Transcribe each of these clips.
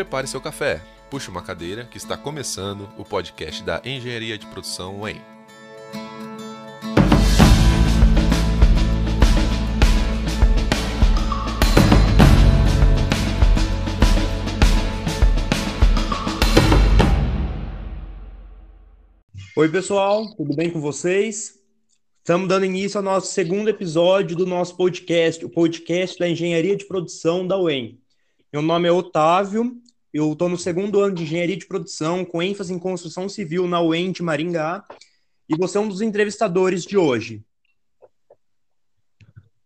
prepare seu café, puxe uma cadeira que está começando o podcast da Engenharia de Produção UEM. Oi, pessoal, tudo bem com vocês? Estamos dando início ao nosso segundo episódio do nosso podcast, o podcast da Engenharia de Produção da UEM. Meu nome é Otávio, eu estou no segundo ano de Engenharia de Produção, com ênfase em construção civil na UEM de Maringá, e você é um dos entrevistadores de hoje.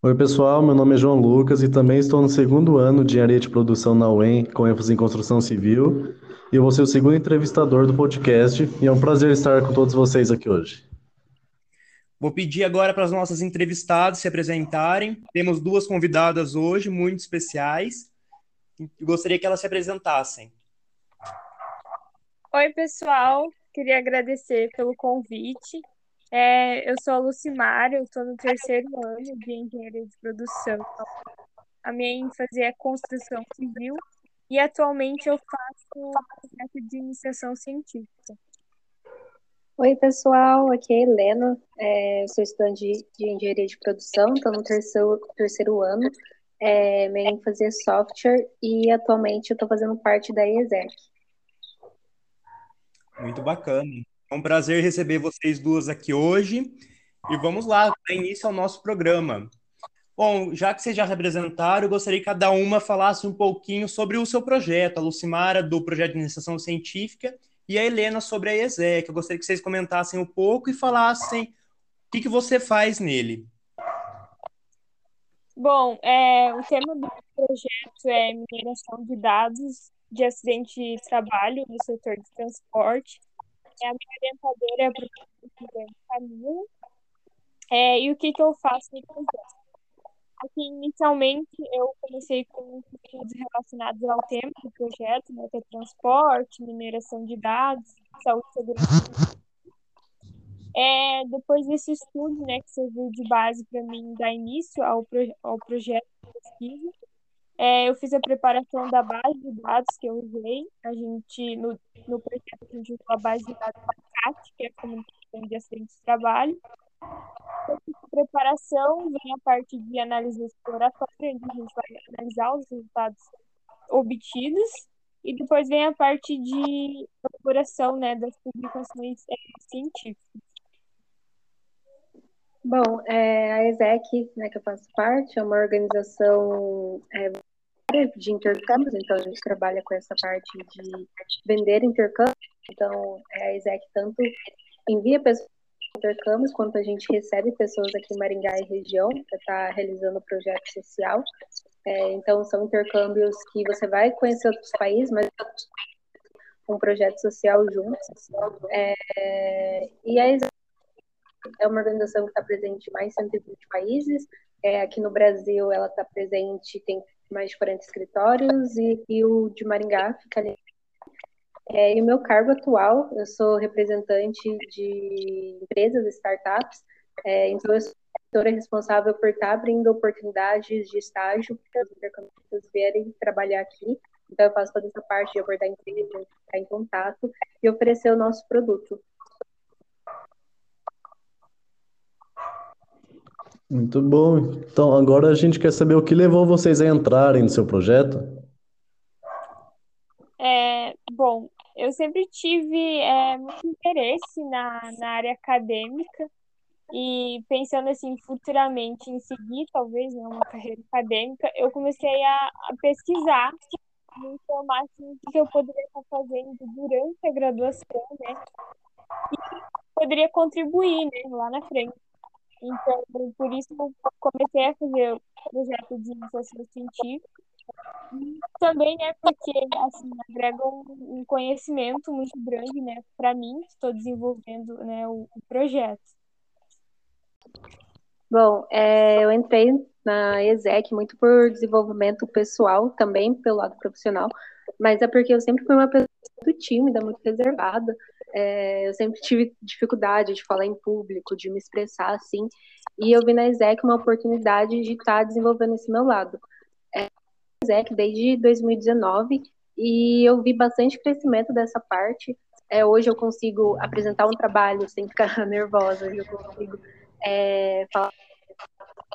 Oi, pessoal, meu nome é João Lucas e também estou no segundo ano de Engenharia de Produção na UEM, com ênfase em construção civil, e eu vou ser o segundo entrevistador do podcast, e é um prazer estar com todos vocês aqui hoje. Vou pedir agora para as nossas entrevistadas se apresentarem. Temos duas convidadas hoje, muito especiais. Gostaria que elas se apresentassem. Oi, pessoal. Queria agradecer pelo convite. É, eu sou a Lucimara, eu estou no terceiro ano de Engenharia de Produção. A minha ênfase é construção civil e atualmente eu faço projeto de iniciação científica. Oi, pessoal, aqui é a Helena, é, eu sou estudante de engenharia de produção, estou no terceiro, terceiro ano, é, minha ênfase é software e atualmente eu estou fazendo parte da ESEC. Muito bacana. É um prazer receber vocês duas aqui hoje e vamos lá, dar início ao nosso programa. Bom, já que vocês já representaram, eu gostaria que cada uma falasse um pouquinho sobre o seu projeto, a Lucimara do projeto de iniciação científica e a Helena sobre a ESEC. Eu gostaria que vocês comentassem um pouco e falassem o que, que você faz nele. Bom, é, o tema do projeto é mineração de dados de acidente de trabalho no setor de transporte. É, a minha orientadora é a professora Camila. É, e o que, que eu faço no projeto? Aqui, inicialmente, eu comecei com estudos relacionados ao tema do projeto, né, que é transporte, mineração de dados, saúde e segurança. É, depois desse estudo, né, que serviu de base para mim dar início ao, pro, ao projeto de pesquisa, é, eu fiz a preparação da base de dados que eu usei. A gente, no, no projeto, a gente usou a base de dados da CAT, que é a Comunicação de Acidentes de Trabalho, de preparação vem a parte de análise exploratória, onde a gente vai analisar os resultados obtidos, e depois vem a parte de elaboração né, das publicações é, científicas. Bom, é, a ESEC, né, que eu faço parte, é uma organização é, de intercâmbios, então a gente trabalha com essa parte de vender intercâmbios, então é, a ESEC tanto envia pessoas intercâmbios, quanto a gente recebe pessoas aqui em Maringá e região para estar tá realizando o projeto social. É, então, são intercâmbios que você vai conhecer outros países, mas um projeto social juntos. É, e a é uma organização que está presente em mais de 120 países. É, aqui no Brasil, ela está presente, tem mais de 40 escritórios, e, e o de Maringá fica ali é, e o meu cargo atual, eu sou representante de empresas, startups, é, então eu sou responsável por estar abrindo oportunidades de estágio para os intercambiantes vierem trabalhar aqui. Então eu faço toda essa parte de abordar empresas, ficar em contato e oferecer o nosso produto. Muito bom. Então agora a gente quer saber o que levou vocês a entrarem no seu projeto. É, bom, eu sempre tive é, muito interesse na, na área acadêmica e pensando assim futuramente em seguir talvez né, uma carreira acadêmica, eu comecei a, a pesquisar me informar o que eu poderia estar fazendo durante a graduação, né? E poderia contribuir, né, lá na frente. Então, por isso eu comecei a fazer o projeto de iniciação científica também é porque assim agrega um, conhecimento muito grande, né, para mim que estou desenvolvendo, né, o, o projeto. Bom, é, eu entrei na ESEC muito por desenvolvimento pessoal, também pelo lado profissional, mas é porque eu sempre fui uma pessoa muito tímida, muito reservada. É, eu sempre tive dificuldade de falar em público, de me expressar assim, e eu vi na ESEC uma oportunidade de estar desenvolvendo esse meu lado. É, ESEC desde 2019 e eu vi bastante crescimento dessa parte. É, hoje eu consigo apresentar um trabalho sem ficar nervosa, eu consigo é, falar,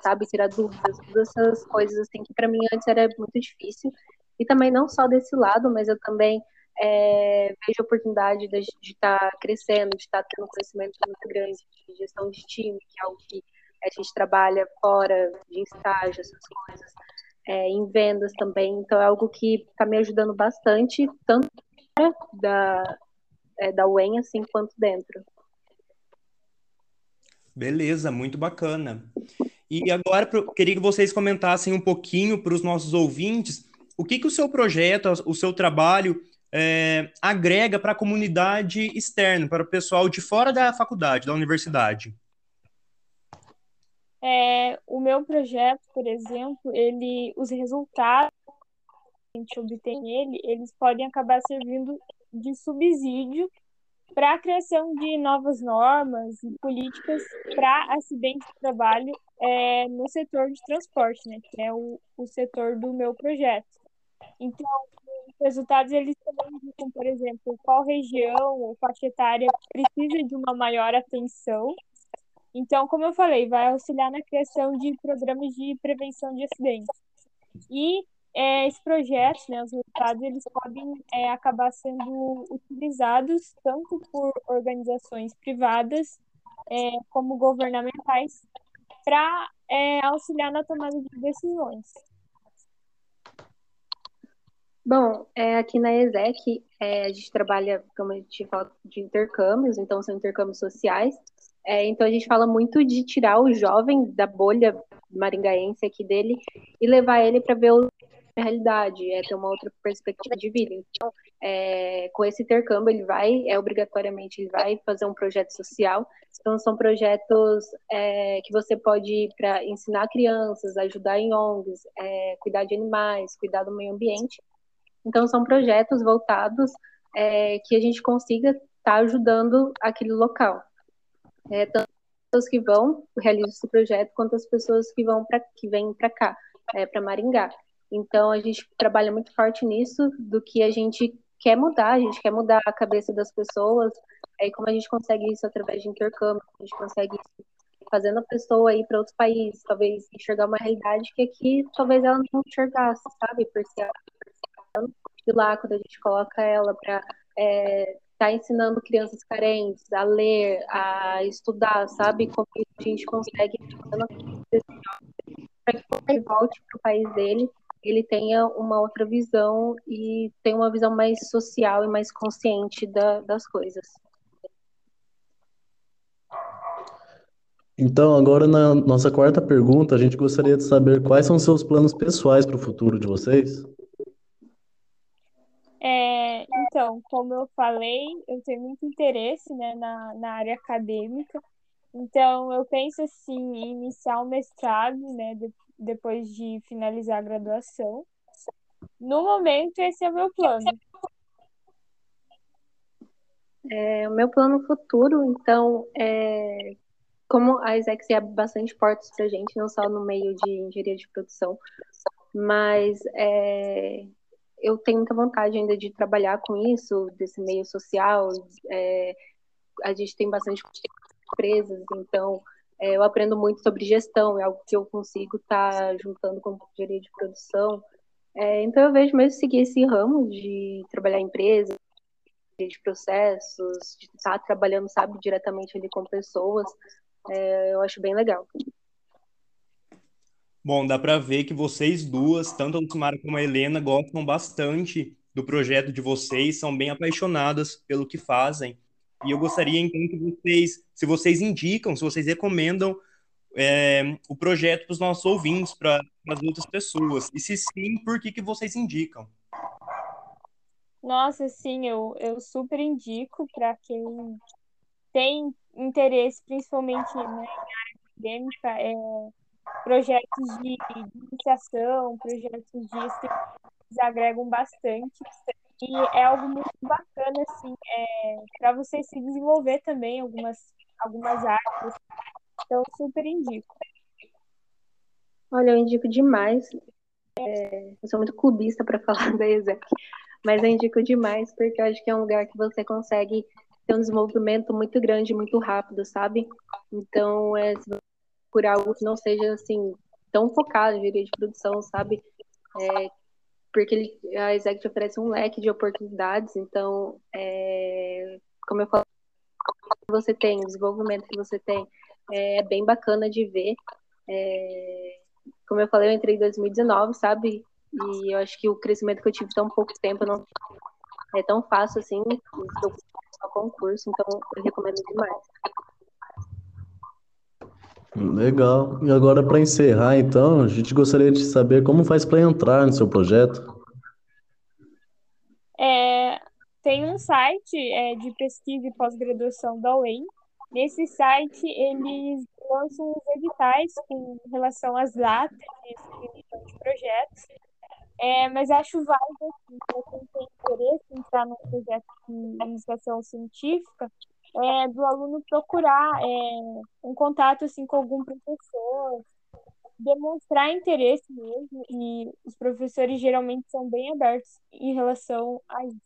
sabe, tirar dúvidas, todas essas coisas assim que para mim antes era muito difícil. E também não só desse lado, mas eu também é, vejo a oportunidade de estar tá crescendo, de estar tá tendo conhecimento muito grande de gestão de time, que é algo que a gente trabalha fora de estágio, essas coisas, é, em vendas também. Então é algo que está me ajudando bastante, tanto da, é, da UEM assim quanto dentro. Beleza, muito bacana. E agora queria que vocês comentassem um pouquinho para os nossos ouvintes o que, que o seu projeto, o seu trabalho é, agrega para a comunidade externa, para o pessoal de fora da faculdade, da universidade. É, o meu projeto, por exemplo, ele, os resultados que a gente obtém nele, eles podem acabar servindo de subsídio para a criação de novas normas e políticas para acidentes de trabalho é, no setor de transporte, né, que é o, o setor do meu projeto. Então, os resultados eles também indicam, por exemplo, qual região ou faixa etária precisa de uma maior atenção. Então, como eu falei, vai auxiliar na criação de programas de prevenção de acidentes. E é, esses projetos, né, os resultados, eles podem é, acabar sendo utilizados tanto por organizações privadas é, como governamentais para é, auxiliar na tomada de decisões. Bom, é, aqui na ESEC é, a gente trabalha, como a gente fala, de intercâmbios, então são intercâmbios sociais. É, então a gente fala muito de tirar o jovem da bolha maringaense aqui dele e levar ele para ver a realidade, é ter uma outra perspectiva de vida. Então, é, com esse intercâmbio ele vai, é obrigatoriamente ele vai fazer um projeto social. Então são projetos é, que você pode ir para ensinar crianças, ajudar em ONGs, é, cuidar de animais, cuidar do meio ambiente. Então, são projetos voltados é, que a gente consiga estar tá ajudando aquele local. É, tanto as pessoas que vão realizar esse projeto, quanto as pessoas que vão para que vêm para cá, é, para Maringá. Então, a gente trabalha muito forte nisso, do que a gente quer mudar, a gente quer mudar a cabeça das pessoas, aí como a gente consegue isso através de intercâmbio, a gente consegue isso fazendo a pessoa ir para outros países, talvez enxergar uma realidade que aqui talvez ela não enxergasse, sabe? Por ser de lá, quando a gente coloca ela para é, tá ensinando crianças carentes a ler, a estudar, sabe? Como a gente consegue para que ele volte para o país dele, ele tenha uma outra visão e tenha uma visão mais social e mais consciente da, das coisas. Então, agora na nossa quarta pergunta, a gente gostaria de saber quais são seus planos pessoais para o futuro de vocês? É, então, como eu falei, eu tenho muito interesse né, na, na área acadêmica, então eu penso assim, em iniciar o mestrado né, de, depois de finalizar a graduação. No momento, esse é o meu plano. É, o meu plano futuro, então, é, como a Isaac é bastante portas para a gente, não só no meio de engenharia de produção, mas é, eu tenho muita vontade ainda de trabalhar com isso, desse meio social. É, a gente tem bastante empresas, então é, eu aprendo muito sobre gestão, é algo que eu consigo estar tá juntando com engenharia de produção. É, então eu vejo mesmo seguir esse ramo de trabalhar em empresas, de processos, de estar tá trabalhando, sabe, diretamente ali com pessoas. É, eu acho bem legal. Bom, dá para ver que vocês duas, tanto a Lucimara como a Helena, gostam bastante do projeto de vocês, são bem apaixonadas pelo que fazem. E eu gostaria, então, que vocês, se vocês indicam, se vocês recomendam é, o projeto para os nossos ouvintes, para as outras pessoas. E se sim, por que, que vocês indicam? Nossa, sim, eu, eu super indico para quem tem interesse, principalmente né, na área acadêmica, é, projetos de, de iniciação, projetos de eles agregam bastante. E é algo muito bacana, assim, é, para você se desenvolver também algumas, algumas áreas. Então, super indico. Olha, eu indico demais. É, eu sou muito clubista para falar da ESEC, mas eu indico demais, porque eu acho que é um lugar que você consegue ter um desenvolvimento muito grande, muito rápido, sabe? Então, é, se você por algo que não seja, assim, tão focado em engenharia de produção, sabe? É, porque ele, a Exec oferece um leque de oportunidades, então, é, como eu falei, você tem, o desenvolvimento que você tem, é bem bacana de ver. É, como eu falei, eu entrei em 2019, sabe? E eu acho que o crescimento que eu tive tão pouco tempo não é tão fácil assim, eu concurso, então eu recomendo demais. Legal. E agora, para encerrar, então, a gente gostaria de saber como faz para entrar no seu projeto. É, tem um site é, de pesquisa e pós-graduação da UEM. Nesse site, eles lançam os editais com relação às datas de projetos. É, mas acho válido, assim, para quem tem interesse em entrar num projeto de iniciação científica, é, do aluno procurar é, um contato assim, com algum professor, demonstrar interesse mesmo, e os professores geralmente são bem abertos em relação a isso.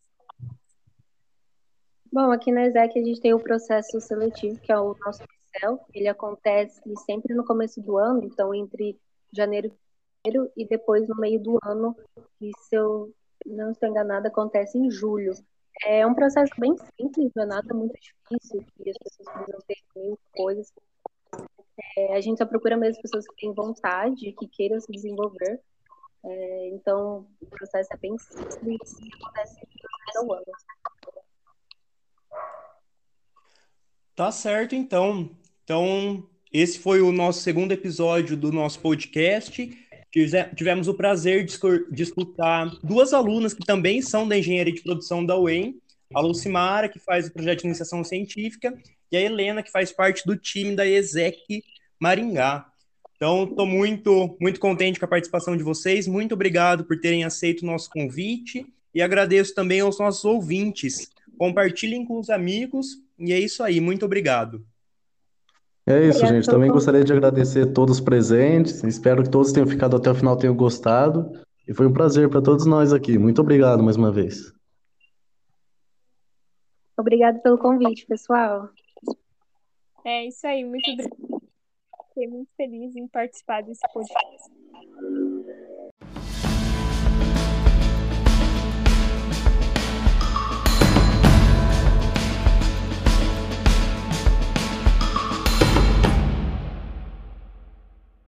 Bom, aqui na ESEC a gente tem o processo seletivo, que é o nosso Excel. Ele acontece sempre no começo do ano, então entre janeiro e depois no meio do ano, e se eu não estou enganada, acontece em julho. É um processo bem simples, não é nada muito difícil, que as pessoas precisam ter mil coisas. É, a gente só procura mesmo pessoas que têm vontade, que queiram se desenvolver. É, então, o processo é bem simples e acontece no ano. Tá certo, então. Então, esse foi o nosso segundo episódio do nosso podcast. Tivemos o prazer de escutar duas alunas que também são da engenharia de produção da UEM, a Lucimara, que faz o projeto de iniciação científica, e a Helena, que faz parte do time da ESEC Maringá. Então, estou muito, muito contente com a participação de vocês. Muito obrigado por terem aceito o nosso convite e agradeço também aos nossos ouvintes. Compartilhem com os amigos e é isso aí. Muito obrigado. É isso, Obrigada gente. Também gostaria de agradecer a todos presentes. Espero que todos tenham ficado até o final, tenham gostado. E foi um prazer para todos nós aqui. Muito obrigado mais uma vez. Obrigado pelo convite, pessoal. É isso aí, muito obrigada. Fiquei muito feliz em participar desse podcast.